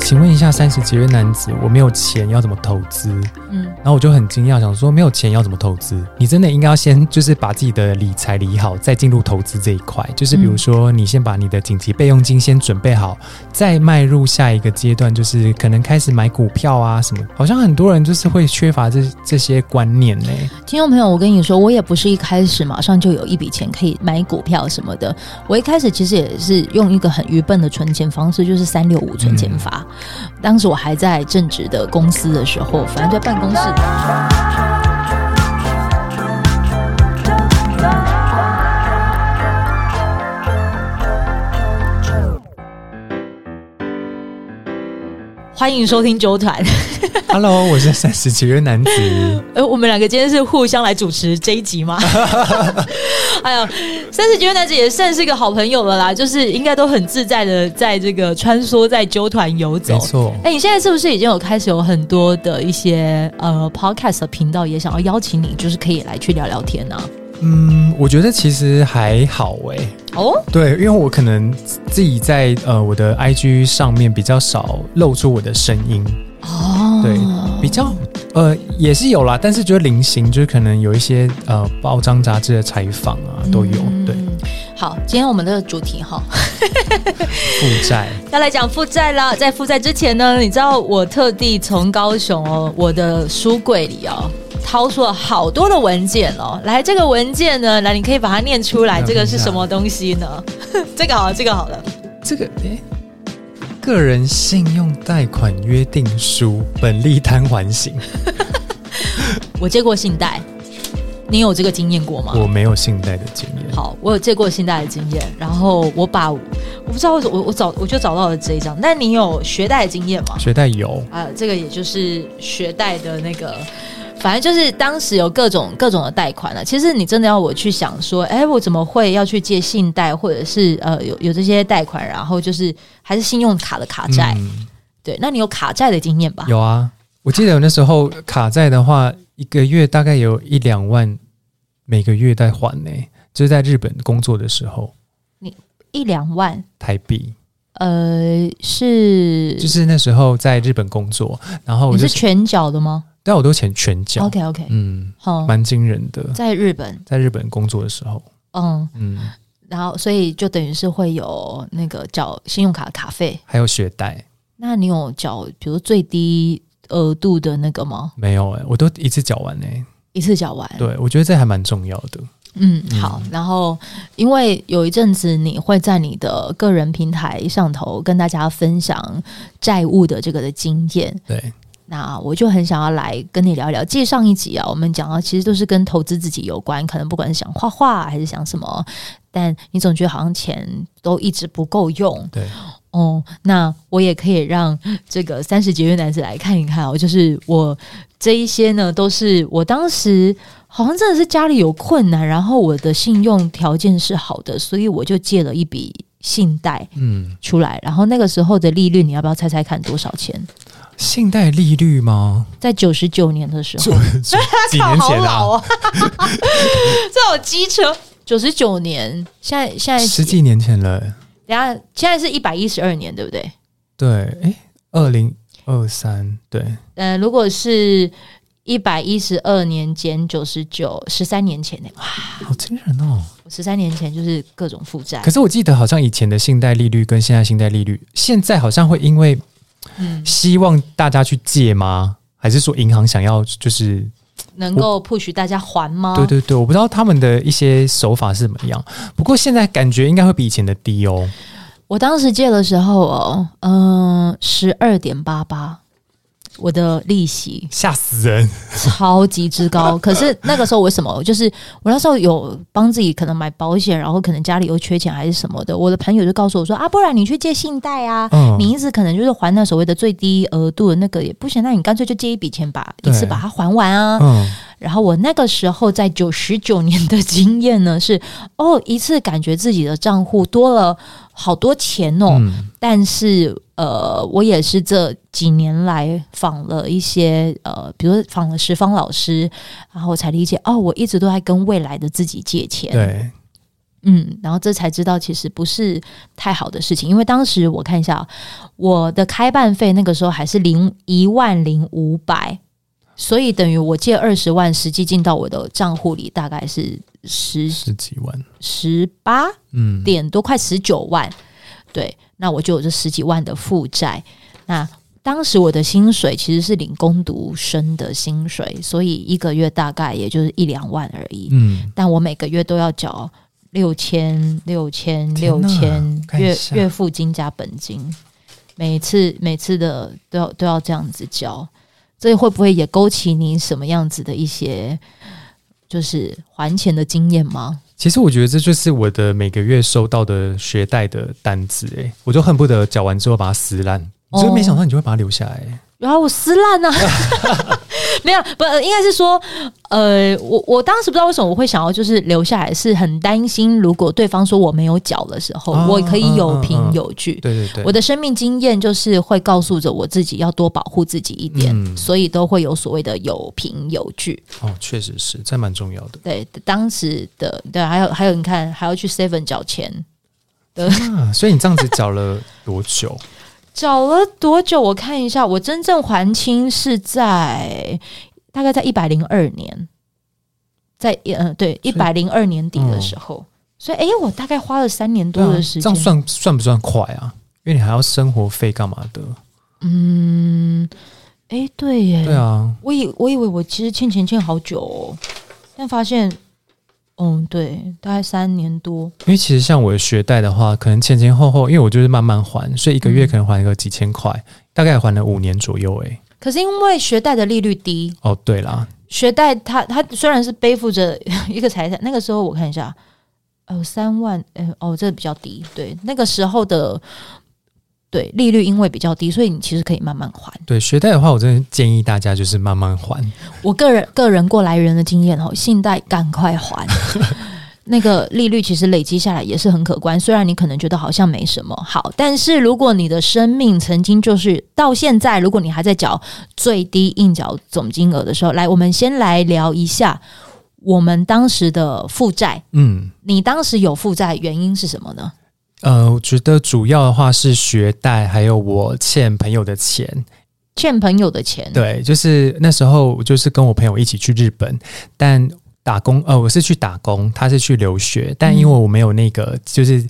请问一下，三十几岁男子，我没有钱要怎么投资？嗯，然后我就很惊讶，想说没有钱要怎么投资？你真的应该要先就是把自己的理财理好，再进入投资这一块。就是比如说，你先把你的紧急备用金先准备好，再迈入下一个阶段，就是可能开始买股票啊什么。好像很多人就是会缺乏这这些观念呢。听众朋友，我跟你说，我也不是一开始马上就有一笔钱可以买股票什么的。我一开始其实也是用一个很愚笨的存钱方式，就是三六五存钱法。嗯当时我还在正职的公司的时候，反正在办公室。欢迎收听啾团。Hello，我是三十几岁男子。呃，我们两个今天是互相来主持这一集吗？哎呀，三十几岁男子也算是一个好朋友了啦，就是应该都很自在的在这个穿梭在啾团游走。没错。哎，你现在是不是已经有开始有很多的一些呃 podcast 的频道也想要邀请你，就是可以来去聊聊天呢？嗯，我觉得其实还好哎。哦，对，因为我可能自己在呃我的 IG 上面比较少露出我的声音。哦，对，比较呃也是有啦，但是就是零星，就是可能有一些呃报章杂志的采访啊都有。对，好，今天我们的主题哈，负债要来讲负债啦。在负债之前呢，你知道我特地从高雄哦，我的书柜里哦。掏出了好多的文件哦，来，这个文件呢，来，你可以把它念出来，这个是什么东西呢？这个好了，这个好了，这个诶，个人信用贷款约定书，本利摊还型。我借过信贷，你有这个经验过吗？我没有信贷的经验。好，我有借过信贷的经验，然后我把我不知道我我找我就找到了这一张，但你有学贷的经验吗？学贷有啊，这个也就是学贷的那个。反正就是当时有各种各种的贷款了。其实你真的要我去想说，哎，我怎么会要去借信贷，或者是呃有有这些贷款，然后就是还是信用卡的卡债。嗯、对，那你有卡债的经验吧？有啊，我记得有那时候卡债的话，一个月大概有一两万，每个月在还呢。就是在日本工作的时候，你一两万台币？呃，是，就是那时候在日本工作，然后我、就是、你是全缴的吗？但我都钱全缴，OK OK，嗯，好，蛮惊人的。在日本，在日本工作的时候，嗯嗯，然后所以就等于是会有那个缴信用卡的卡费，还有学贷。那你有缴，比如最低额度的那个吗？没有哎、欸，我都一次缴完呢、欸，一次缴完。对，我觉得这还蛮重要的。嗯，好。然后因为有一阵子你会在你的个人平台上头跟大家分享债务的这个的经验，对。那我就很想要来跟你聊聊。记上一集啊，我们讲到其实都是跟投资自己有关，可能不管是想画画还是想什么，但你总觉得好像钱都一直不够用。对，哦，那我也可以让这个三十节约男子来看一看哦，就是我这一些呢，都是我当时好像真的是家里有困难，然后我的信用条件是好的，所以我就借了一笔信贷，嗯，出来，然后那个时候的利率，你要不要猜猜看多少钱？信贷利率吗？在九十九年的时候，几年前啊？好老哦、这种机车，九十九年，现在现在十几年前了。等下，现在是一百一十二年，对不对？对，哎，二零二三，对。嗯、呃，如果是一百一十二年减九十九，十三年前呢？哇，好惊人哦！十三年前就是各种负债。可是我记得好像以前的信贷利率跟现在信贷利率，现在好像会因为。嗯，希望大家去借吗？还是说银行想要就是能够 push 大家还吗？对对对，我不知道他们的一些手法是怎么样。不过现在感觉应该会比以前的低哦。我当时借的时候哦，嗯，十二点八八。我的利息吓死人，超级之高。可是那个时候为什么？就是我那时候有帮自己可能买保险，然后可能家里又缺钱还是什么的。我的朋友就告诉我说啊，不然你去借信贷啊，嗯、你一直可能就是还那所谓的最低额度的那个也不行，那你干脆就借一笔钱吧，一次把它还完啊。嗯、然后我那个时候在九十九年的经验呢是 哦，一次感觉自己的账户多了好多钱哦，嗯、但是。呃，我也是这几年来访了一些呃，比如访了十方老师，然后我才理解哦，我一直都在跟未来的自己借钱。对，嗯，然后这才知道其实不是太好的事情，因为当时我看一下我的开办费那个时候还是零一万零五百，所以等于我借二十万，实际进到我的账户里大概是十十几万，十八嗯点多，快十九万。对，那我就有这十几万的负债。那当时我的薪水其实是领工读生的薪水，所以一个月大概也就是一两万而已。嗯，但我每个月都要缴六千、六千、六千，月月付金加本金，每次每次的都要都要这样子交。这会不会也勾起你什么样子的一些就是还钱的经验吗？其实我觉得这就是我的每个月收到的学贷的单子，诶，我就恨不得缴完之后把它撕烂，所以没想到你就会把它留下来。然后我撕烂了，没有，不，应该是说，呃，我我当时不知道为什么我会想要就是留下来，是很担心如果对方说我没有脚的时候，哦、我可以有凭有据。对对对，我的生命经验就是会告诉着我自己要多保护自己一点，嗯、所以都会有所谓的有凭有据。哦，确实是，这蛮重要的。对，当时的对，还有还有，你看还要去 Seven 缴钱，对、啊，所以你这样子缴了多久？缴了多久？我看一下，我真正还清是在大概在一百零二年，在嗯、呃、对一百零二年底的时候，嗯、所以哎，我大概花了三年多的时间。啊、这样算算不算快啊？因为你还要生活费干嘛的？嗯，哎，对耶，对啊，我以我以为我其实欠钱欠好久哦，但发现。嗯，对，大概三年多。因为其实像我的学贷的话，可能前前后后，因为我就是慢慢还，所以一个月可能还个几千块，嗯、大概还了五年左右。哎，可是因为学贷的利率低哦，对啦，学贷它它虽然是背负着 一个财产，那个时候我看一下，哦，三万，呃，哦，这个比较低，对，那个时候的。对，利率因为比较低，所以你其实可以慢慢还。对，学贷的话，我真的建议大家就是慢慢还。我个人个人过来人的经验哦，信贷赶快还，那个利率其实累积下来也是很可观。虽然你可能觉得好像没什么好，但是如果你的生命曾经就是到现在，如果你还在缴最低应缴总金额的时候，来，我们先来聊一下我们当时的负债。嗯，你当时有负债原因是什么呢？呃，我觉得主要的话是学贷，还有我欠朋友的钱，欠朋友的钱。对，就是那时候我就是跟我朋友一起去日本，但打工，呃，我是去打工，他是去留学，但因为我没有那个就是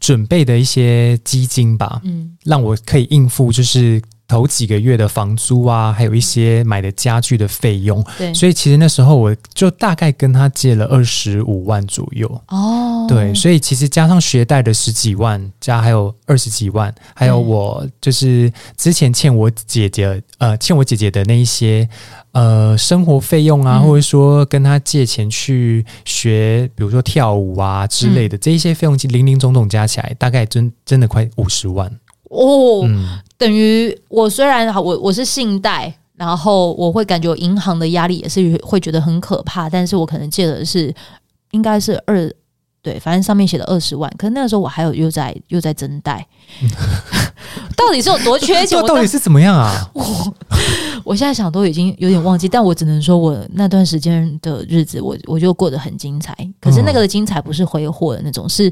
准备的一些基金吧，嗯，让我可以应付就是。头几个月的房租啊，还有一些买的家具的费用，对，所以其实那时候我就大概跟他借了二十五万左右。哦，对，所以其实加上学贷的十几万，加还有二十几万，还有我就是之前欠我姐姐呃欠我姐姐的那一些呃生活费用啊，嗯、或者说跟他借钱去学，比如说跳舞啊之类的，嗯、这一些费用零零总总加起来，大概真真的快五十万。哦，嗯、等于我虽然好，我我是信贷，然后我会感觉银行的压力也是会觉得很可怕，但是我可能借的是应该是二，对，反正上面写的二十万，可是那个时候我还有又在又在增贷，到底是有多缺钱？到底是怎么样啊？我我现在想都已经有点忘记，但我只能说我那段时间的日子我，我我就过得很精彩，可是那个的精彩不是挥霍的那种，是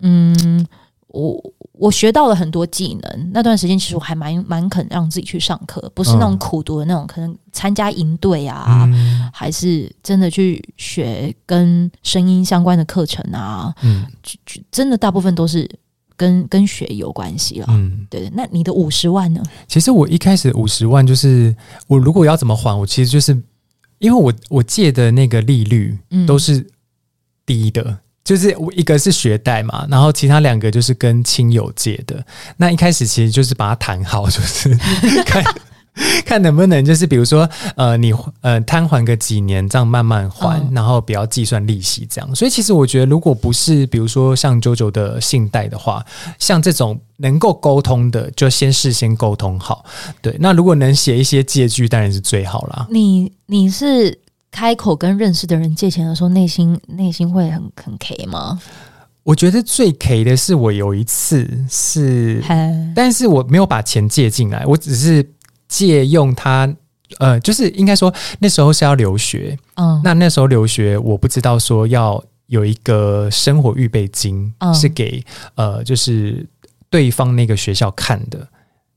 嗯。我我学到了很多技能，那段时间其实我还蛮蛮肯让自己去上课，不是那种苦读的那种，可能参加营队啊，嗯、还是真的去学跟声音相关的课程啊，嗯，真的大部分都是跟跟学有关系了，嗯，对。那你的五十万呢？其实我一开始五十万就是我如果要怎么还，我其实就是因为我我借的那个利率都是低的。嗯就是我一个是学贷嘛，然后其他两个就是跟亲友借的。那一开始其实就是把它谈好，就是看 看能不能就是比如说呃你呃摊还个几年，这样慢慢还，然后不要计算利息这样。所以其实我觉得，如果不是比如说像 JoJo 的信贷的话，像这种能够沟通的，就先事先沟通好。对，那如果能写一些借据，当然是最好啦。你你是？开口跟认识的人借钱的时候，内心内心会很很 K 吗？我觉得最 K 的是我有一次是，但是我没有把钱借进来，我只是借用他，呃，就是应该说那时候是要留学，嗯，那那时候留学我不知道说要有一个生活预备金，嗯、是给呃，就是对方那个学校看的。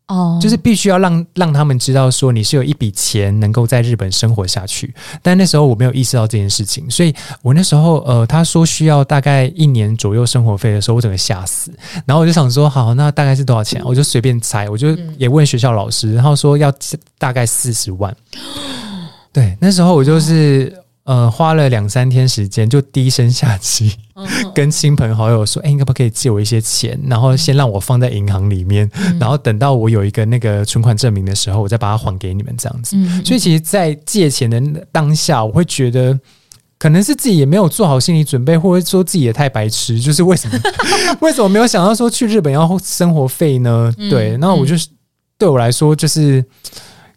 哦，就是必须要让让他们知道说你是有一笔钱能够在日本生活下去，但那时候我没有意识到这件事情，所以我那时候呃他说需要大概一年左右生活费的时候，我整个吓死，然后我就想说好，那大概是多少钱？我就随便猜，我就也问学校老师，然后说要大概四十万。对，那时候我就是。呃，花了两三天时间，就低声下气 跟亲朋好友说：“哎、欸，你可不可以借我一些钱？然后先让我放在银行里面，嗯、然后等到我有一个那个存款证明的时候，我再把它还给你们。”这样子。嗯、所以，其实，在借钱的当下，我会觉得可能是自己也没有做好心理准备，或者说自己也太白痴。就是为什么 为什么没有想到说去日本要生活费呢？嗯、对，那我就是对我来说，就是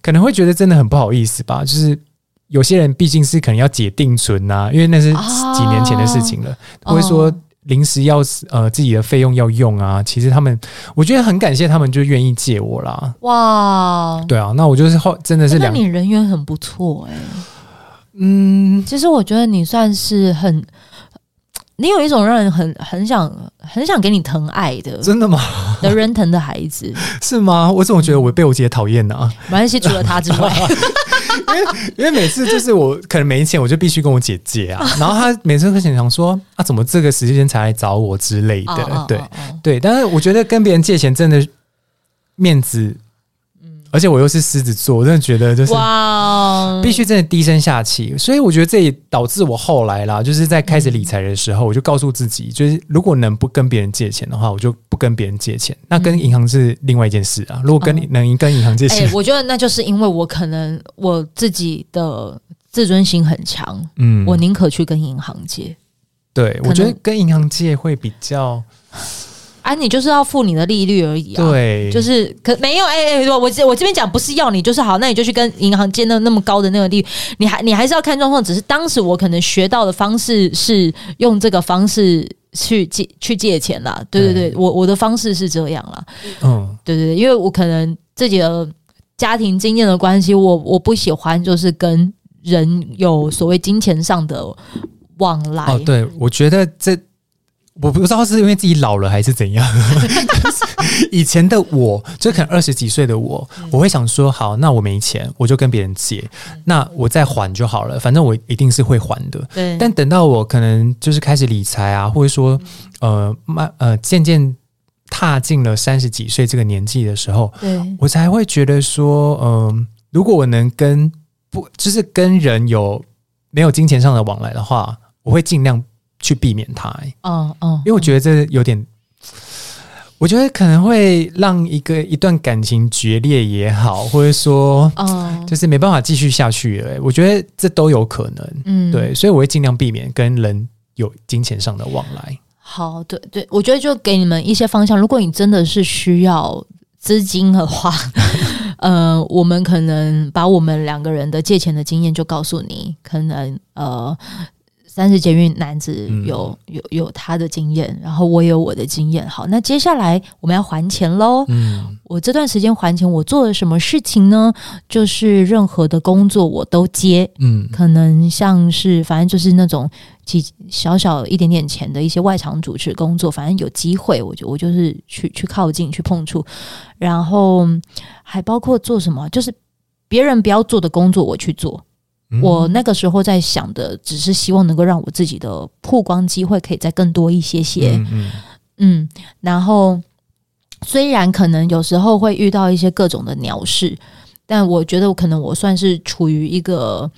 可能会觉得真的很不好意思吧，就是。有些人毕竟是可能要解定存呐、啊，因为那是几年前的事情了，或者、哦、说临时要呃自己的费用要用啊。其实他们，我觉得很感谢他们就愿意借我啦。哇，对啊，那我就是后真的是两，那你人缘很不错哎、欸。嗯，其实我觉得你算是很，你有一种让人很很想很想给你疼爱的，真的吗？的人疼的孩子 是吗？我怎么觉得我被我姐讨厌呢？没关系，除了他之外。因为因为每次就是我可能没钱，我就必须跟我姐借啊。然后她每次会想想说啊，怎么这个时间才来找我之类的，对对。但是我觉得跟别人借钱真的面子。而且我又是狮子座，我真的觉得就是哇，必须真的低声下气。所以我觉得这也导致我后来啦，就是在开始理财的时候，我就告诉自己，就是如果能不跟别人借钱的话，我就不跟别人借钱。那跟银行是另外一件事啊。如果跟能跟银行借钱，我觉得那就是因为我可能我自己的自尊心很强，嗯，我宁可去跟银行借。对，我觉得跟银行借会比较。啊，你就是要付你的利率而已啊，对，就是可没有哎哎、欸，我我这边讲不是要你，就是好，那你就去跟银行借那那么高的那个利率，你还你还是要看状况。只是当时我可能学到的方式是用这个方式去借去借钱啦，对对对，嗯、我我的方式是这样啦，嗯，对对对，因为我可能自己的家庭经验的关系，我我不喜欢就是跟人有所谓金钱上的往来。哦，对，我觉得这。我不知道是因为自己老了还是怎样。以前的我，就可能二十几岁的我，我会想说：好，那我没钱，我就跟别人借，那我再还就好了。反正我一定是会还的。对。但等到我可能就是开始理财啊，或者说呃慢呃渐渐踏进了三十几岁这个年纪的时候，对我才会觉得说：嗯、呃，如果我能跟不就是跟人有没有金钱上的往来的话，我会尽量。去避免它、欸，嗯嗯，因为我觉得这有点，我觉得可能会让一个一段感情决裂也好，或者说，嗯，就是没办法继续下去了、欸。我觉得这都有可能，嗯，对，所以我会尽量避免跟人有金钱上的往来。好，对对，我觉得就给你们一些方向。如果你真的是需要资金的话，呃，我们可能把我们两个人的借钱的经验就告诉你，可能呃。三十捷运男子有有有他的经验，然后我有我的经验。好，那接下来我们要还钱喽。嗯，我这段时间还钱，我做了什么事情呢？就是任何的工作我都接。嗯，可能像是反正就是那种几小小一点点钱的一些外场主持工作，反正有机会我就我就是去去靠近去碰触，然后还包括做什么，就是别人不要做的工作我去做。我那个时候在想的，只是希望能够让我自己的曝光机会可以再更多一些些，嗯，嗯，嗯，然后虽然可能有时候会遇到一些各种的鸟事，但我觉得我可能我算是处于一个。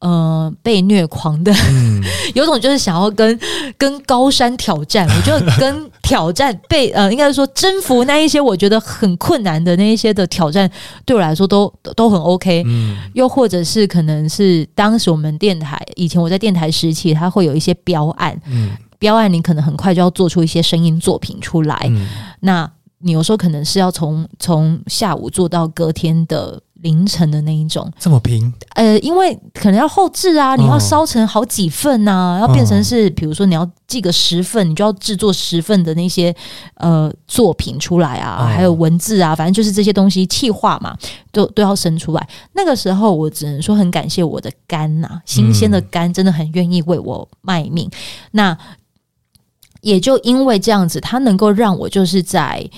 呃，被虐狂的，嗯、有种就是想要跟跟高山挑战。我觉得跟挑战被呃，应该说征服那一些我觉得很困难的那一些的挑战，对我来说都都很 OK。嗯，又或者是可能是当时我们电台以前我在电台时期，它会有一些标案，嗯，标案你可能很快就要做出一些声音作品出来。嗯、那你有时候可能是要从从下午做到隔天的。凌晨的那一种，这么拼？呃，因为可能要后置啊，你要烧成好几份呐、啊，要变成是，比如说你要寄个十份，你就要制作十份的那些呃作品出来啊，还有文字啊，反正就是这些东西气化嘛，都都要生出来。那个时候，我只能说很感谢我的肝呐、啊，新鲜的肝真的很愿意为我卖命。那也就因为这样子，它能够让我就是在。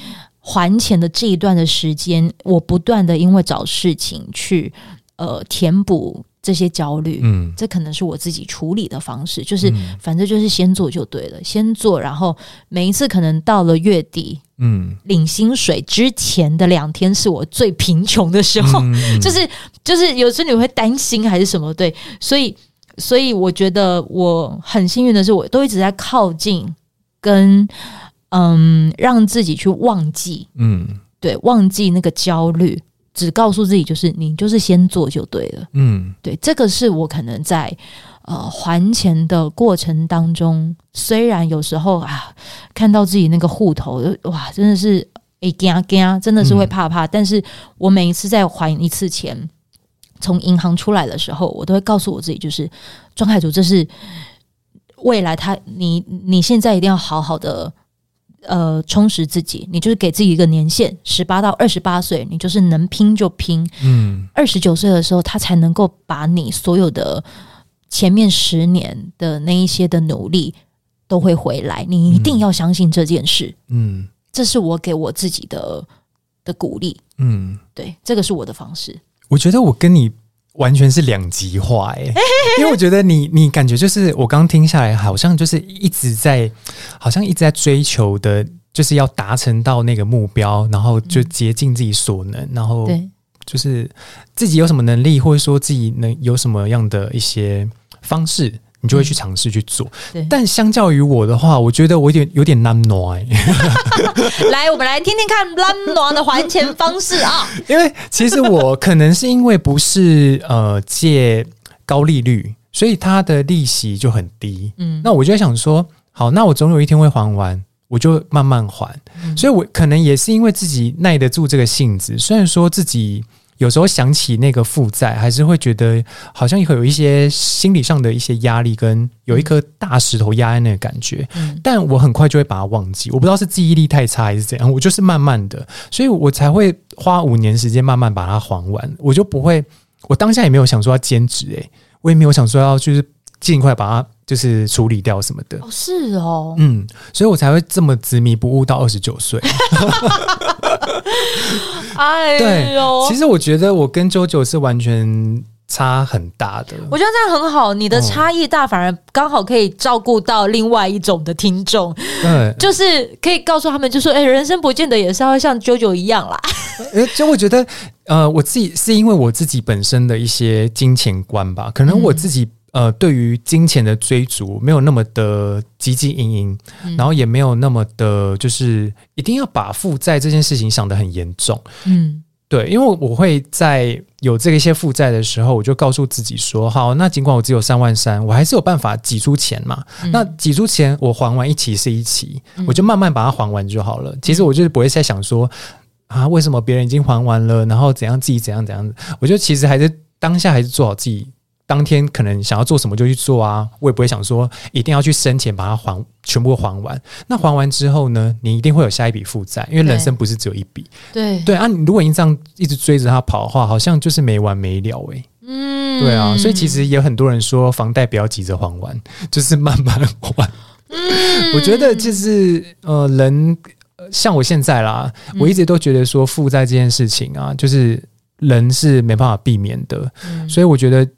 还钱的这一段的时间，我不断的因为找事情去呃填补这些焦虑，嗯，这可能是我自己处理的方式，就是反正就是先做就对了，先做，然后每一次可能到了月底，嗯，领薪水之前的两天是我最贫穷的时候，嗯，就是就是有时候你会担心还是什么，对，所以所以我觉得我很幸运的是，我都一直在靠近跟。嗯，让自己去忘记，嗯，对，忘记那个焦虑，只告诉自己就是你就是先做就对了，嗯，对，这个是我可能在呃还钱的过程当中，虽然有时候啊看到自己那个户头，哇，真的是哎惊惊，真的是会怕怕，嗯，但是我每一次在还一次钱，从银行出来的时候，我都会告诉我自己，就是庄凯筑，这是未来他，你你现在一定要好好的。呃，充实自己，你就是给自己一个年限，十八到二十八岁，你就是能拼就拼。嗯，二十九岁的时候，他才能够把你所有的前面十年的那一些的努力都会回来。你一定要相信这件事。嗯，这是我给我自己的的鼓励。嗯，对，这个是我的方式。我觉得我跟你。完全是两极化哎，因为我觉得你你感觉就是我刚听下来，好像就是一直在，好像一直在追求的，就是要达成到那个目标，然后就竭尽自己所能，然后就是自己有什么能力，或者说自己能有什么样的一些方式。你就会去尝试去做，嗯，但相较于我的话，我觉得我有点有点难挪。来，我们来听听看难挪的还钱方式啊！因为其实我可能是因为不是呃借高利率，所以它的利息就很低。嗯，那我就在想说，好，那我总有一天会还完，我就慢慢还。嗯，所以我可能也是因为自己耐得住这个性子，虽然说自己。有时候想起那个负债，还是会觉得好像会有一些心理上的一些压力，跟有一颗大石头压在那个感觉。嗯。但我很快就会把它忘记。我不知道是记忆力太差还是怎样，我就是慢慢的，所以我才会花五年时间慢慢把它还完。我就不会，我当下也没有想说要兼职，诶，我也没有想说要就是尽快把它就是处理掉什么的。哦，是哦，嗯，所以我才会这么执迷不悟到二十九岁。哎呦，对，其实我觉得我跟 JoJo 是完全差很大的。我觉得这样很好，你的差异大，反而刚好可以照顾到另外一种的听众。对，就是可以告诉他们，就说，哎，人生不见得也是要像 JoJo 一样啦。哎，就我觉得，呃，我自己是因为我自己本身的一些金钱观吧，可能我自己。呃，对于金钱的追逐没有那么的汲汲营营，嗯，然后也没有那么的，就是一定要把负债这件事情想得很严重。嗯，对，因为我会在有这个一些负债的时候，我就告诉自己说，好，那尽管我只有三万三，我还是有办法挤出钱嘛。嗯，那挤出钱，我还完一期是一期，嗯，我就慢慢把它还完就好了。其实我就是不会再想说啊，为什么别人已经还完了，然后怎样自己怎样怎样。我觉得其实还是当下还是做好自己。当天可能想要做什么就去做啊，我也不会想说一定要去生钱把它还全部还完。那还完之后呢，你一定会有下一笔负债，因为人生不是只有一笔。对对啊，你如果你这样一直追着他跑的话，好像就是没完没了诶、欸。嗯，对啊，所以其实也有很多人说房贷不要急着还完，就是慢慢还。嗯，我觉得就是呃，人像我现在啦，我一直都觉得说负债这件事情啊，就是人是没办法避免的，嗯、所以我觉得。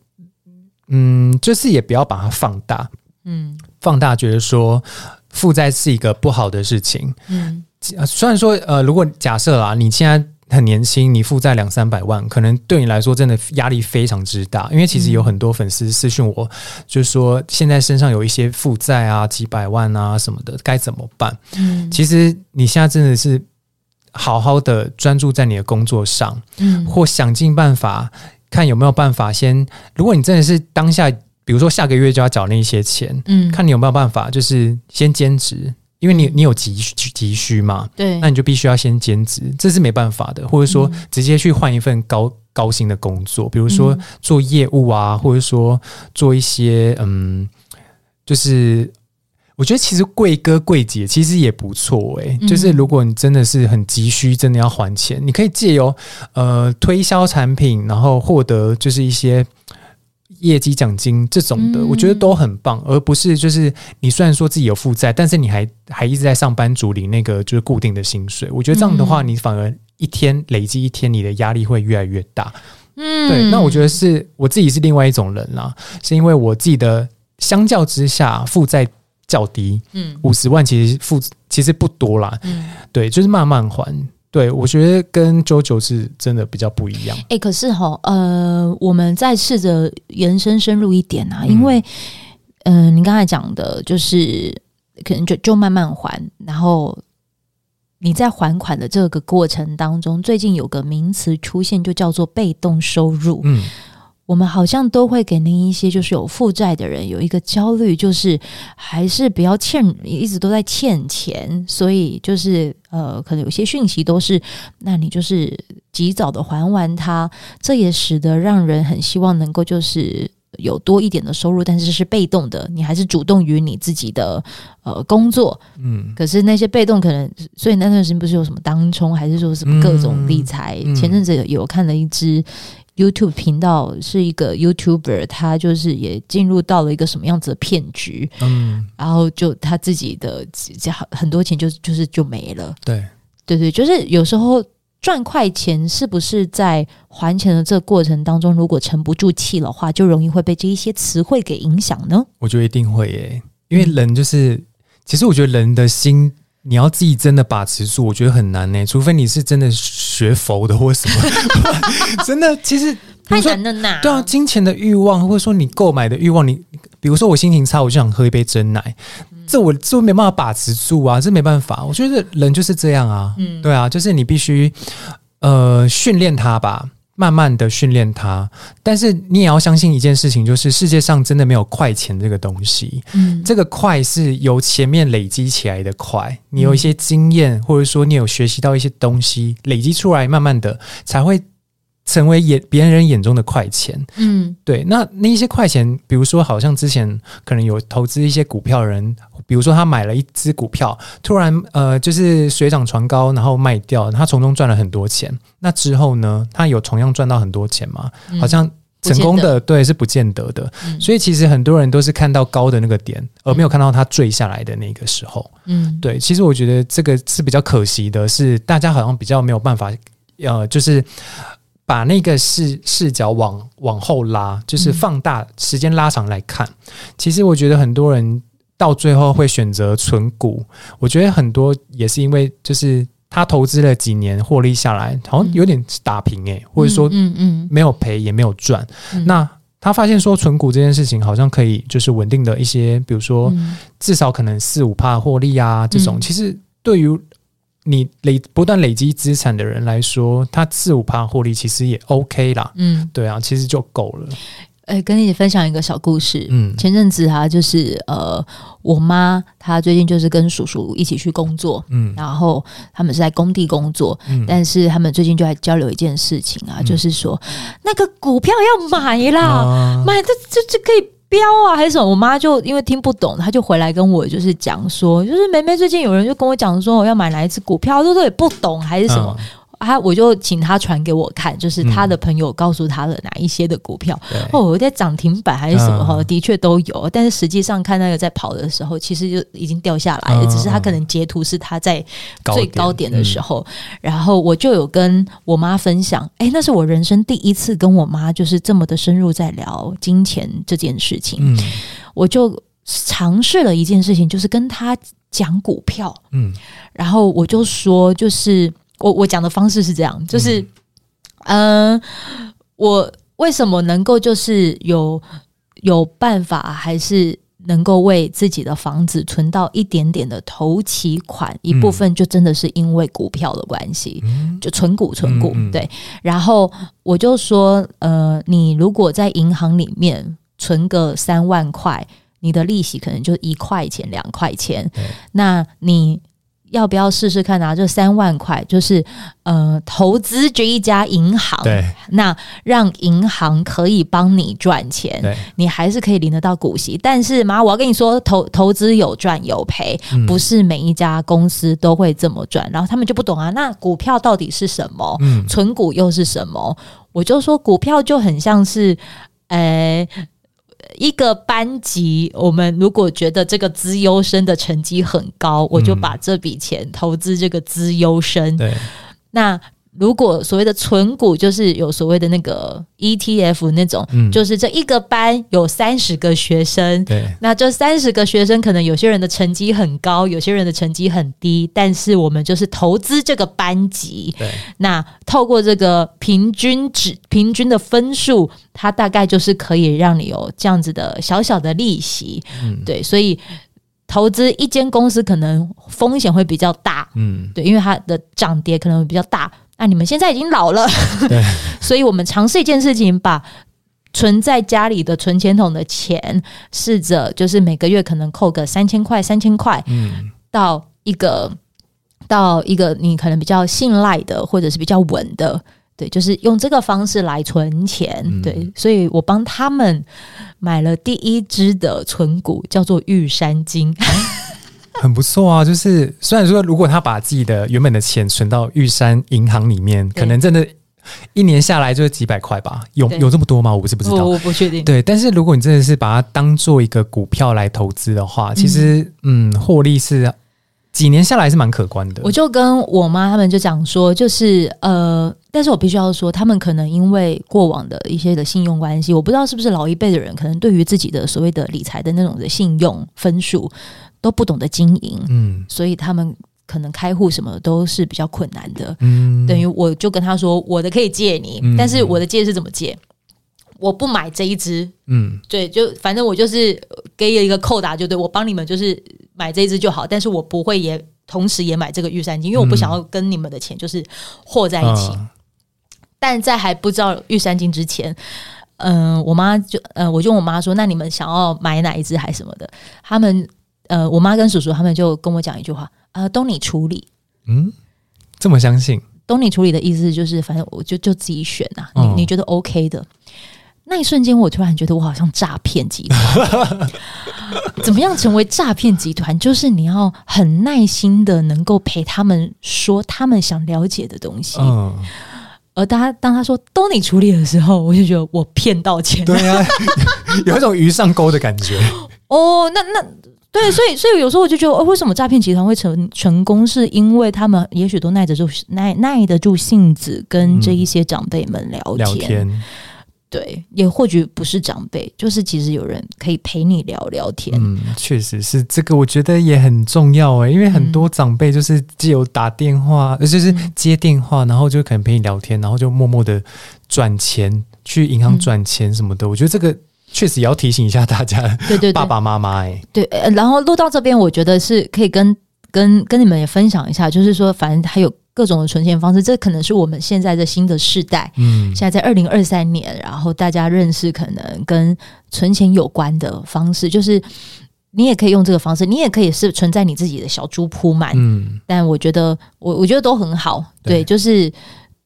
嗯，就是也不要把它放大，嗯，放大觉得说负债是一个不好的事情，嗯，虽然说呃，如果假设啦，你现在很年轻，你负债两三百万，可能对你来说真的压力非常之大，因为其实有很多粉丝私讯我，就是说现在身上有一些负债啊，几百万啊什么的，该怎么办？嗯，其实你现在真的是好好的专注在你的工作上，嗯，或想尽办法。看有没有办法先，如果你真的是当下，比如说下个月就要缴那些钱，嗯，看你有没有办法，就是先兼职，因为你你有急需急需嘛，对，那你就必须要先兼职，这是没办法的，或者说直接去换一份高高薪的工作，比如说做业务啊，或者说做一些嗯，就是。我觉得其实贵哥贵姐其实也不错诶、欸，就是如果你真的是很急需，真的要还钱，你可以借由呃推销产品，然后获得就是一些业绩奖金这种的，我觉得都很棒，而不是就是你虽然说自己有负债，但是你还还一直在上班族领那个就是固定的薪水，我觉得这样的话，你反而一天累积一天，你的压力会越来越大。嗯，对，那我觉得是我自己是另外一种人啦，是因为我自己的相较之下负债。较低，嗯，五十万其实付其实不多啦，嗯，对，就是慢慢还。对，我觉得跟 JoJo 是真的比较不一样。哎、欸，可是哈，呃，我们再试着延伸深入一点啊，因为，嗯、呃，你刚才讲的就是可能就就慢慢还，然后你在还款的这个过程当中，最近有个名词出现，就叫做被动收入，嗯。我们好像都会给您一些就是有负债的人有一个焦虑，就是还是不要欠，一直都在欠钱，所以就是呃，可能有些讯息都是，那你就是及早的还完它，这也使得让人很希望能够就是有多一点的收入，但是是被动的，你还是主动于你自己的呃工作，嗯，可是那些被动可能，所以那段时间不是有什么当冲，还是说什么各种理财？嗯嗯、前阵子有看了一支。YouTube 频道是一个 YouTuber，他就是也进入到了一个什么样子的骗局，嗯，然后就他自己的很很多钱就就是就没了，对，对对，就是有时候赚快钱是不是在还钱的这个过程当中，如果沉不住气的话，就容易会被这一些词汇给影响呢？我觉得一定会耶，因为人就是，嗯、其实我觉得人的心。你要自己真的把持住，我觉得很难呢、欸。除非你是真的学佛的或什么，真的其实 太难了呐。对啊，金钱的欲望，或者说你购买的欲望，你比如说我心情差，我就想喝一杯真奶，嗯、这我这我没办法把持住啊，这没办法。我觉得人就是这样啊，嗯，对啊，就是你必须呃训练他吧。慢慢的训练它，但是你也要相信一件事情，就是世界上真的没有快钱这个东西。嗯，这个快是由前面累积起来的快，你有一些经验，或者说你有学习到一些东西，累积出来，慢慢的才会成为眼别人眼中的快钱。嗯，对。那那一些快钱，比如说，好像之前可能有投资一些股票的人。比如说，他买了一只股票，突然呃，就是水涨船高，然后卖掉，他从中赚了很多钱。那之后呢，他有同样赚到很多钱吗？嗯、好像成功的对是不见得的。嗯、所以其实很多人都是看到高的那个点，而没有看到他坠下来的那个时候。嗯，对。其实我觉得这个是比较可惜的，是大家好像比较没有办法，呃，就是把那个视视角往往后拉，就是放大时间拉长来看。嗯、其实我觉得很多人。到最后会选择存股，我觉得很多也是因为，就是他投资了几年，获利下来，好像有点打平诶、欸，嗯、或者说嗯嗯没有赔也没有赚。嗯、那他发现说存股这件事情好像可以，就是稳定的一些，比如说至少可能四五帕获利啊这种，嗯、其实对于你累不断累积资产的人来说，他四五趴获利其实也 OK 啦。嗯，对啊，其实就够了。哎，跟你分享一个小故事。嗯，前阵子哈，就是呃，我妈她最近就是跟叔叔一起去工作，嗯，然后他们是在工地工作，嗯，但是他们最近就在交流一件事情啊，嗯、就是说那个股票要买啦，啊、买这这这可以飙啊，还是什么？我妈就因为听不懂，她就回来跟我就是讲说，就是梅梅最近有人就跟我讲说我要买哪一只股票，她说也不懂还是什么。他我就请他传给我看，就是他的朋友告诉他的哪一些的股票，嗯、哦，有在涨停板还是什么哈，嗯、的确都有。但是实际上看那个在跑的时候，其实就已经掉下来了，嗯、只是他可能截图是他在最高点的时候。嗯、然后我就有跟我妈分享，哎，那是我人生第一次跟我妈就是这么的深入在聊金钱这件事情。嗯、我就尝试了一件事情，就是跟他讲股票。嗯，然后我就说，就是。我我讲的方式是这样，就是，嗯、呃，我为什么能够就是有有办法，还是能够为自己的房子存到一点点的头期款，嗯、一部分就真的是因为股票的关系，嗯、就存股存股，嗯嗯、对。然后我就说，呃，你如果在银行里面存个三万块，你的利息可能就一块钱两块钱，那你。要不要试试看拿这三万块，就是呃投资这一家银行，对，那让银行可以帮你赚钱，对，你还是可以领得到股息。但是妈，我要跟你说，投投资有赚有赔，不是每一家公司都会这么赚。然后他们就不懂啊，那股票到底是什么？嗯，存股又是什么？我就说股票就很像是，呃。一个班级，我们如果觉得这个资优生的成绩很高，我就把这笔钱投资这个资优生。对，那。如果所谓的存股，就是有所谓的那个 ETF 那种，嗯，就是这一个班有三十个学生，对，那这三十个学生可能有些人的成绩很高，有些人的成绩很低，但是我们就是投资这个班级，对，那透过这个平均值、平均的分数，它大概就是可以让你有这样子的小小的利息，嗯，对，所以投资一间公司可能风险会比较大，嗯，对，因为它的涨跌可能会比较大。那你们现在已经老了，对，所以我们尝试一件事情，把存在家里的存钱筒的钱，试着就是每个月可能扣个三千块、三千块，嗯，到一个到一个你可能比较信赖的，或者是比较稳的，对，就是用这个方式来存钱，嗯、对，所以我帮他们买了第一支的存股，叫做玉山金。很不错啊，就是虽然说，如果他把自己的原本的钱存到玉山银行里面，可能真的，一年下来就是几百块吧。有有这么多吗？我不是不知道，我不确定。对，但是如果你真的是把它当做一个股票来投资的话，其实嗯，获利是几年下来是蛮可观的。我就跟我妈他们就讲说，就是呃，但是我必须要说，他们可能因为过往的一些的信用关系，我不知道是不是老一辈的人，可能对于自己的所谓的理财的那种的信用分数。都不懂得经营，嗯，所以他们可能开户什么都是比较困难的，嗯，等于我就跟他说，我的可以借你，嗯，但是我的借是怎么借？我不买这一支，嗯，对，就反正我就是给了一个扣打，就对我帮你们就是买这一支就好，但是我不会也同时也买这个玉山金，因为我不想要跟你们的钱就是和在一起。嗯，但在还不知道玉山金之前，嗯，我妈就，嗯，我就问我妈说，那你们想要买哪一支还什么的？他们。呃，我妈跟叔叔他们就跟我讲一句话，呃，都你处理。嗯，这么相信？都你处理的意思就是，反正我就就自己选呐、啊。你你觉得 OK 的？那一瞬间，我突然觉得我好像诈骗集团。怎么样成为诈骗集团？就是你要很耐心的，能够陪他们说他们想了解的东西。嗯。而当他当他说都你处理的时候，我就觉得我骗到钱。对啊，有一种鱼上钩的感觉。哦，那那。对，所以所以有时候我就觉得，哦，为什么诈骗集团会成成功？是因为他们也许都耐得住耐耐得住性子，跟这一些长辈们聊天。聊天。对，也或许不是长辈，就是其实有人可以陪你聊聊天。嗯，确实是这个，我觉得也很重要诶，因为很多长辈就是既有打电话，而且是接电话，然后就可能陪你聊天，然后就默默的转钱去银行转钱什么的。我觉得这个。确实也要提醒一下大家，对对对，爸爸妈妈哎，对，然后录到这边，我觉得是可以跟跟跟你们也分享一下，就是说，反正还有各种的存钱方式，这可能是我们现在的新的世代，嗯，现在在二零二三年，然后大家认识可能跟存钱有关的方式，就是你也可以用这个方式，你也可以是存在你自己的小猪铺满，嗯，但我觉得我我觉得都很好，对，对。就是。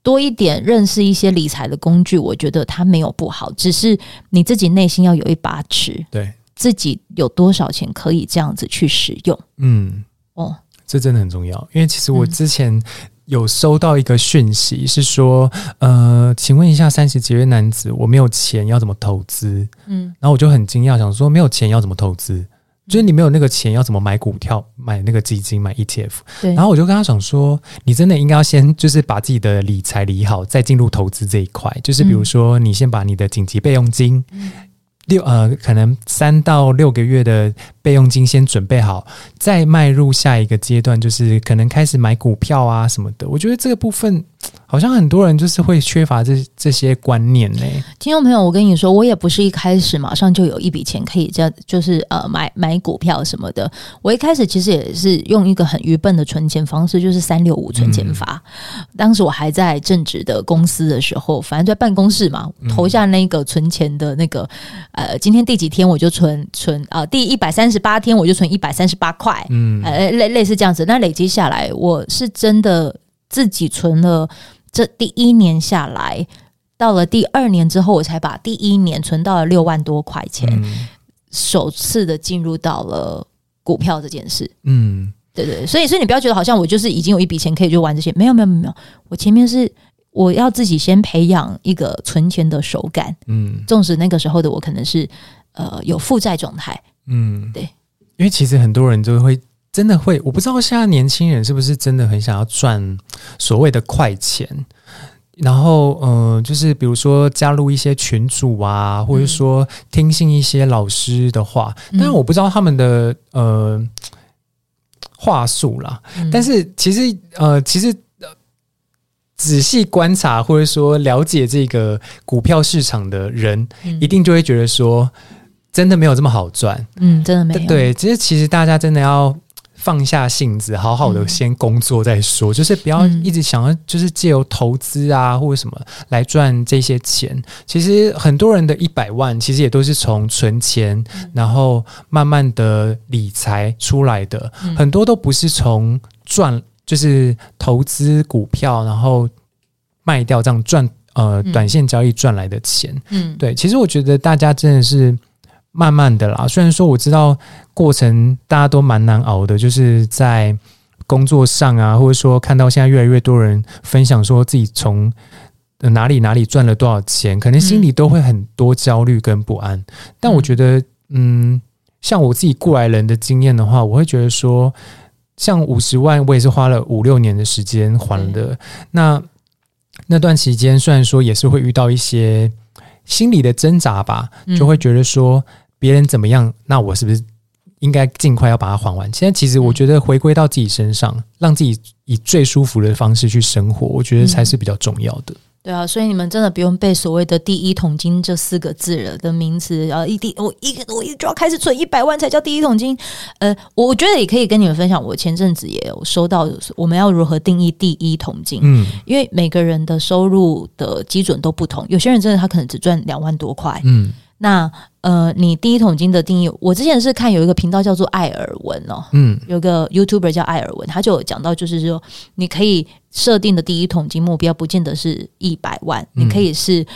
多一点认识一些理财的工具，我觉得它没有不好，只是你自己内心要有一把尺，对自己有多少钱可以这样子去使用。嗯，哦，这真的很重要，因为其实我之前有收到一个讯息，是说，嗯、呃，请问一下，三十几岁男子，我没有钱要怎么投资？嗯，然后我就很惊讶，想说没有钱要怎么投资？就是你没有那个钱，要怎么买股票、买那个基金、买 ETF？对。然后我就跟他讲说，你真的应该要先就是把自己的理财理好，再进入投资这一块。就是比如说，你先把你的紧急备用金。嗯六呃，可能三到六个月的备用金先准备好，再迈入下一个阶段，就是可能开始买股票啊什么的。我觉得这个部分好像很多人就是会缺乏这这些观念呢。听众朋友，我跟你说，我也不是一开始马上就有一笔钱可以这样，就是呃买买股票什么的。我一开始其实也是用一个很愚笨的存钱方式，就是三六五存钱法。嗯。当时我还在正职的公司的时候，反正在办公室嘛，投下那个存钱的那个。呃，今天第几天我就存存啊、呃，第一百三十十八天我就存一百三十八块，嗯，呃，类类似这样子。那累积下来，我是真的自己存了。这第一年下来，到了第二年之后，我才把第一年存到了六万多块钱，嗯、首次的进入到了股票这件事。嗯，对对，所以所以你不要觉得好像我就是已经有一笔钱可以就玩这些，没有没有没有，我前面是我要自己先培养一个存钱的手感。嗯，纵使那个时候的我可能是呃有负债状态。嗯，对，因为其实很多人就会。真的会，我不知道现在年轻人是不是真的很想要赚所谓的快钱，然后，嗯、呃，就是比如说加入一些群组啊，或者说听信一些老师的话，但是我不知道他们的呃话术啦。但是其实，呃，其实仔细观察或者说了解这个股票市场的人，一定就会觉得说，真的没有这么好赚。嗯，真的没有。对，其实其实大家真的要。放下性子，好好的先工作再说，嗯、就是不要一直想要，就是借由投资啊或者什么来赚这些钱。其实很多人的一百万，其实也都是从存钱，嗯、然后慢慢的理财出来的。嗯、很多都不是从赚，就是投资股票，然后卖掉这样赚，呃，短线交易赚来的钱。嗯，对。其实我觉得大家真的是。慢慢的啦，虽然说我知道过程大家都蛮难熬的，就是在工作上啊，或者说看到现在越来越多人分享说自己从哪里哪里赚了多少钱，可能心里都会很多焦虑跟不安。但我觉得，嗯，像我自己过来人的经验的话，我会觉得说，像五十万，我也是花了五六年的时间还的。那那段期间，虽然说也是会遇到一些。心里的挣扎吧，就会觉得说别人怎么样，嗯、那我是不是应该尽快要把它还完？现在其实我觉得回归到自己身上，嗯、让自己以最舒服的方式去生活，我觉得才是比较重要的。对啊，所以你们真的不用背所谓的“第一桶金”这四个字了的名词，然后一定我一我一就要开始存一百万才叫第一桶金。呃，我觉得也可以跟你们分享，我前阵子也有收到，我们要如何定义第一桶金？嗯，因为每个人的收入的基准都不同，有些人真的他可能只赚两万多块，嗯。那呃，你第一桶金的定义，我之前是看有一个频道叫做艾尔文哦，嗯，有个 YouTuber 叫艾尔文，他就有讲到，就是说你可以设定的第一桶金目标，不见得是一百万，嗯、你可以是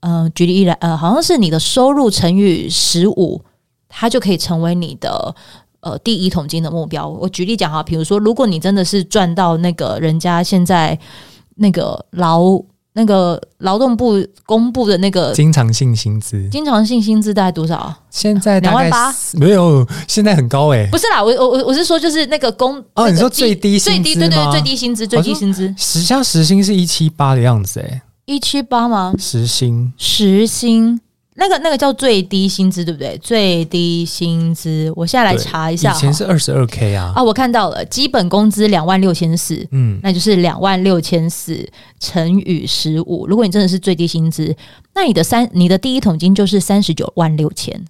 呃，举例来呃，好像是你的收入乘以十五，它就可以成为你的呃第一桶金的目标。我举例讲哈，比如说，如果你真的是赚到那个人家现在那个劳。那个劳动部公布的那个经常性薪资，经常性薪资大概多少？现在两万八？没有，现在很高哎、欸。不是啦，我我我我是说，就是那个工哦，你说最低薪最低对对最低薪资最低薪资，时像时薪是一七八的样子哎、欸，一七八吗？时薪时薪。那个那个叫最低薪资，对不对？最低薪资，我现在来查一下。以前是二十二 K 啊。啊，我看到了，基本工资两万六千四，嗯，那就是两万六千四乘以十五。如果你真的是最低薪资，那你的三，你的第一桶金就是三十九万六千。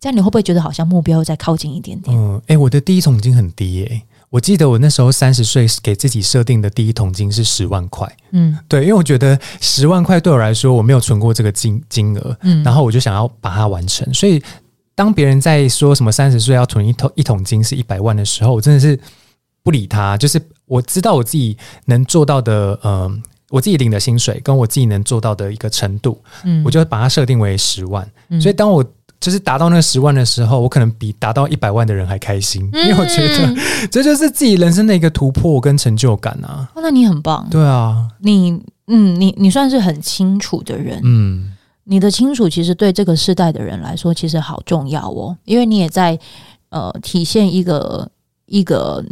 这样你会不会觉得好像目标再靠近一点点？嗯，哎，我的第一桶金很低耶、欸。我记得我那时候三十岁给自己设定的第一桶金是十万块，嗯，对，因为我觉得十万块对我来说我没有存过这个金金额，嗯，然后我就想要把它完成。所以当别人在说什么三十岁要存一桶一桶金是一百万的时候，我真的是不理他。就是我知道我自己能做到的，呃，我自己领的薪水跟我自己能做到的一个程度，嗯，我就把它设定为十万。嗯，所以当我就是达到那十万的时候，我可能比达到一百万的人还开心，嗯、因为我觉得 这就是自己人生的一个突破跟成就感啊。哦、那你很棒，对啊，你嗯，你你算是很清楚的人，嗯，你的清楚其实对这个世代的人来说其实好重要哦，因为你也在呃体现一个。一个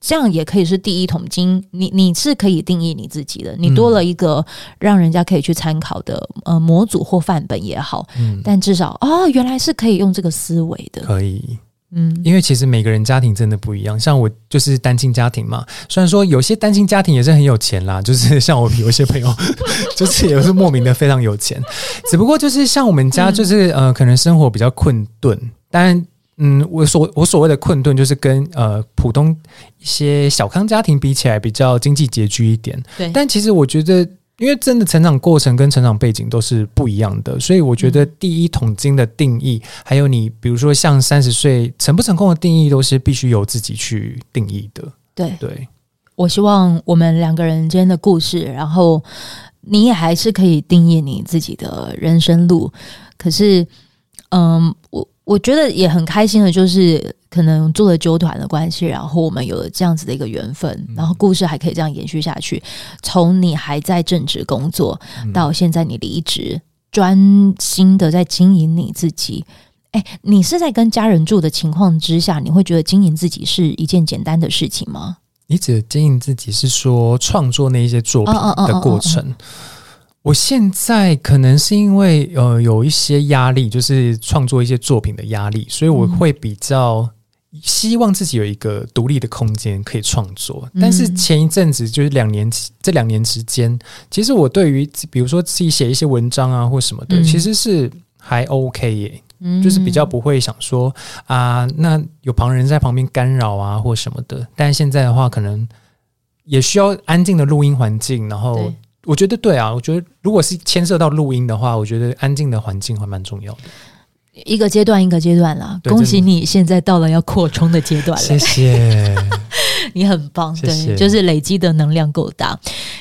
这样也可以是第一桶金，你你是可以定义你自己的，你多了一个让人家可以去参考的呃模组或范本也好，嗯，但至少哦，原来是可以用这个思维的，可以，嗯，因为其实每个人家庭真的不一样，像我就是单亲家庭嘛，虽然说有些单亲家庭也是很有钱啦，就是像我有一些朋友，就是也是莫名的非常有钱，只不过就是像我们家就是、嗯、呃，可能生活比较困顿，但。嗯，我所我所谓的困顿，就是跟呃普通一些小康家庭比起来，比较经济拮据一点。对，但其实我觉得因为真的成长过程跟成长背景都是不一样的，所以我觉得第一桶金的定义，嗯、还有你比如说像三十岁成不成功的定义，都是必须由自己去定义的。对对，我希望我们两个人之间的故事，然后你也还是可以定义你自己的人生路。可是，嗯，我我觉得也很开心的，就是。可能做了纠团的关系，然后我们有了这样子的一个缘分，然后故事还可以这样延续下去。从你还在正职工作，到现在你离职，专心的在经营你自己。哎，你是在跟家人住的情况之下，你会觉得经营自己是一件简单的事情吗？你指的经营自己是说创作那一些作品的过程？我现在可能是因为呃有一些压力，就是创作一些作品的压力，所以我会比较。希望自己有一个独立的空间可以创作，但是前一阵子就是两年，这两年之间，其实我对于比如说自己写一些文章啊或什么的，嗯、其实是还 OK 耶，嗯、就是比较不会想说啊，那有旁人在旁边干扰啊或什么的。但是现在的话，可能也需要安静的录音环境，然后我觉得对啊，我觉得如果是牵涉到录音的话，我觉得安静的环境还蛮重要的。一个阶段一个阶段啦，恭喜你现在到了要扩充的阶段了。谢谢，你很棒，谢谢对，就是累积的能量够大。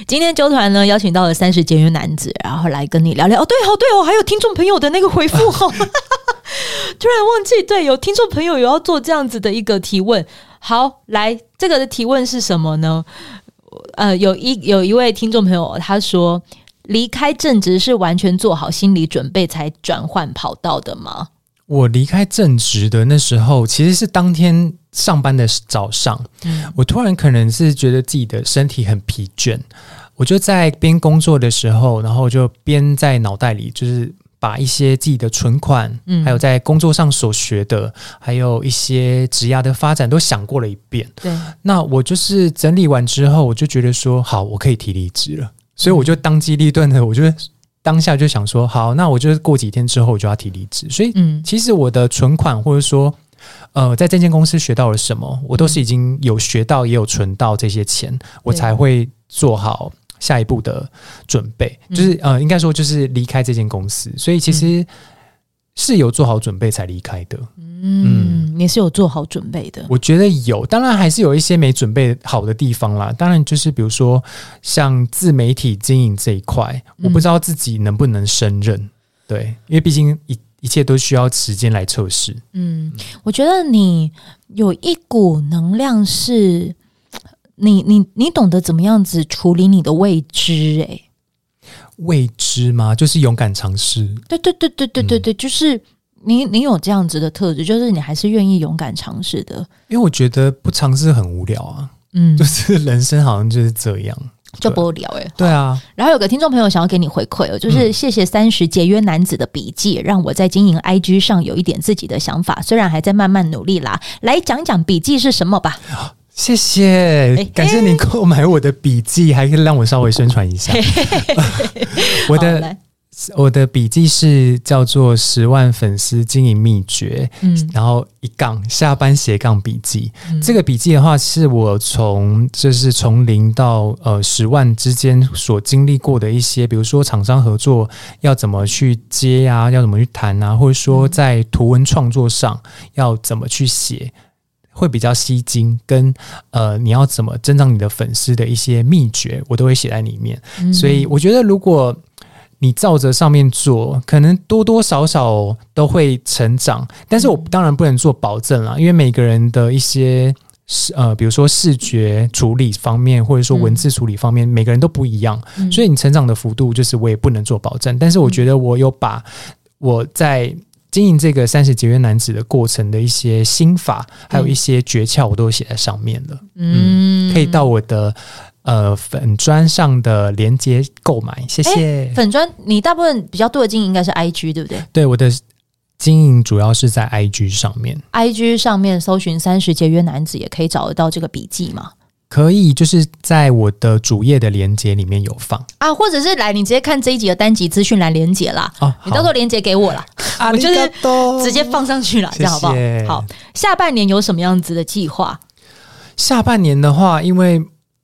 今天周团呢邀请到了三十节约男子，然后来跟你聊聊。哦，对哦，对哦，还有听众朋友的那个回复 突然忘记，对，有听众朋友有要做这样子的一个提问。好，来，这个的提问是什么呢？呃，有一有一位听众朋友他说。离开正职是完全做好心理准备才转换跑道的吗？我离开正职的那时候，其实是当天上班的早上，嗯，我突然可能是觉得自己的身体很疲倦，我就在边工作的时候，然后就边在脑袋里就是把一些自己的存款，嗯，还有在工作上所学的，还有一些职涯的发展都想过了一遍。对，那我就是整理完之后，我就觉得说，好，我可以提离职了。所以我就当机立断的，我就当下就想说，好，那我就过几天之后我就要提离职。所以，嗯，其实我的存款或者说，呃，在这间公司学到了什么，我都是已经有学到，也有存到这些钱，我才会做好下一步的准备。就是呃，应该说就是离开这间公司。所以其实。是有做好准备才离开的，嗯，你是有做好准备的。我觉得有，当然还是有一些没准备好的地方啦。当然就是比如说像自媒体经营这一块，嗯、我不知道自己能不能胜任，对，因为毕竟一一切都需要时间来测试。嗯，我觉得你有一股能量是，你你你懂得怎么样子处理你的未知、欸，诶。未知吗？就是勇敢尝试。对对对对对对对，嗯、就是你你有这样子的特质，就是你还是愿意勇敢尝试的。因为我觉得不尝试很无聊啊，嗯，就是人生好像就是这样，就不无聊哎、欸。对啊。然后有个听众朋友想要给你回馈哦，就是谢谢三十节约男子的笔记，让我在经营 IG 上有一点自己的想法，虽然还在慢慢努力啦。来讲讲笔记是什么吧。谢谢，感谢你购买我的笔记，还可以让我稍微宣传一下。我的我的笔记是叫做《十万粉丝经营秘诀》，嗯，然后一杠下班斜杠笔记。嗯、这个笔记的话，是我从就是从零到呃十万之间所经历过的一些，比如说厂商合作要怎么去接啊，要怎么去谈啊，或者说在图文创作上要怎么去写。会比较吸睛，跟呃，你要怎么增长你的粉丝的一些秘诀，我都会写在里面。嗯、所以我觉得，如果你照着上面做，可能多多少少都会成长。但是我当然不能做保证了，因为每个人的一些视呃，比如说视觉处理方面，或者说文字处理方面，嗯、每个人都不一样，所以你成长的幅度就是我也不能做保证。但是我觉得我有把我在。经营这个三十节约男子的过程的一些心法，还有一些诀窍，我都写在上面了。嗯，嗯，可以到我的呃粉砖上的连接购买，谢谢。欸、粉砖，你大部分比较多的经营应该是 IG 对不对？对，我的经营主要是在 IG 上面。IG 上面搜寻三十节约男子，也可以找得到这个笔记吗？可以，就是在我的主页的连接里面有放啊，或者是来你直接看这一集的单集资讯栏连接啦。哦，你到时候连接给我啦，我就是直接放上去了，这样好不好？好，下半年有什么样子的计划？下半年的话，因为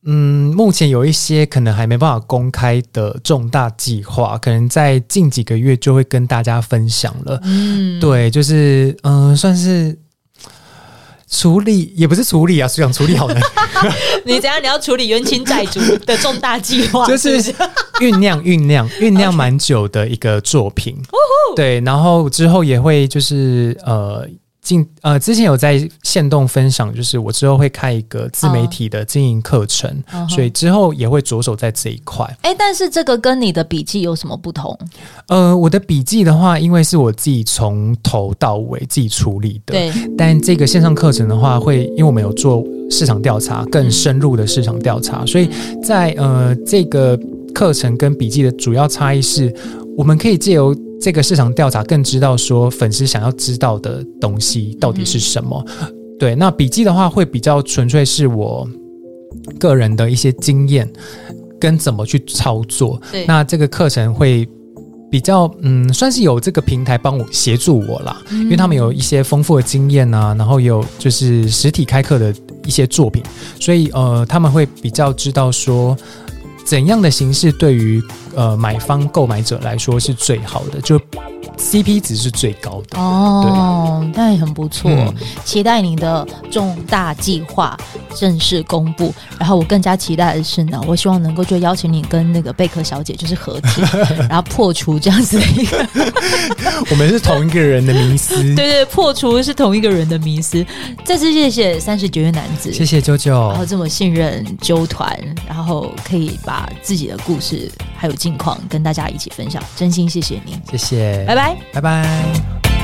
嗯，目前有一些可能还没办法公开的重大计划，可能在近几个月就会跟大家分享了。嗯，对，就是嗯、呃，算是处理，也不是处理啊，是想处理好的。你怎样？你要处理冤亲债主的重大计划，就是酝酿、酝酿、酝酿蛮久的一个作品。对，然后之后也会就是呃。进呃，之前有在线动分享，就是我之后会开一个自媒体的经营课程，oh. 所以之后也会着手在这一块。哎、欸，但是这个跟你的笔记有什么不同？呃，我的笔记的话，因为是我自己从头到尾自己处理的，对。但这个线上课程的话，会因为我们有做市场调查，更深入的市场调查，所以在呃这个课程跟笔记的主要差异是，我们可以借由。这个市场调查更知道说粉丝想要知道的东西到底是什么。嗯、对，那笔记的话会比较纯粹是我个人的一些经验跟怎么去操作。对，那这个课程会比较嗯，算是有这个平台帮我协助我啦，嗯、因为他们有一些丰富的经验啊，然后有就是实体开课的一些作品，所以呃他们会比较知道说怎样的形式对于。呃，买方购买者来说是最好的，就 CP 值是最高的哦，那也很不错。嗯、期待你的重大计划正式公布。然后我更加期待的是呢，我希望能够就邀请你跟那个贝壳小姐就是合体，然后破除这样子的一个，我们是同一个人的迷思。对，对对，破除是同一个人的迷思。再次谢谢三十九月男子，谢谢啾啾，然后这么信任啾团，然后可以把自己的故事还有。近况跟大家一起分享，真心谢谢您，谢谢，拜拜，拜拜。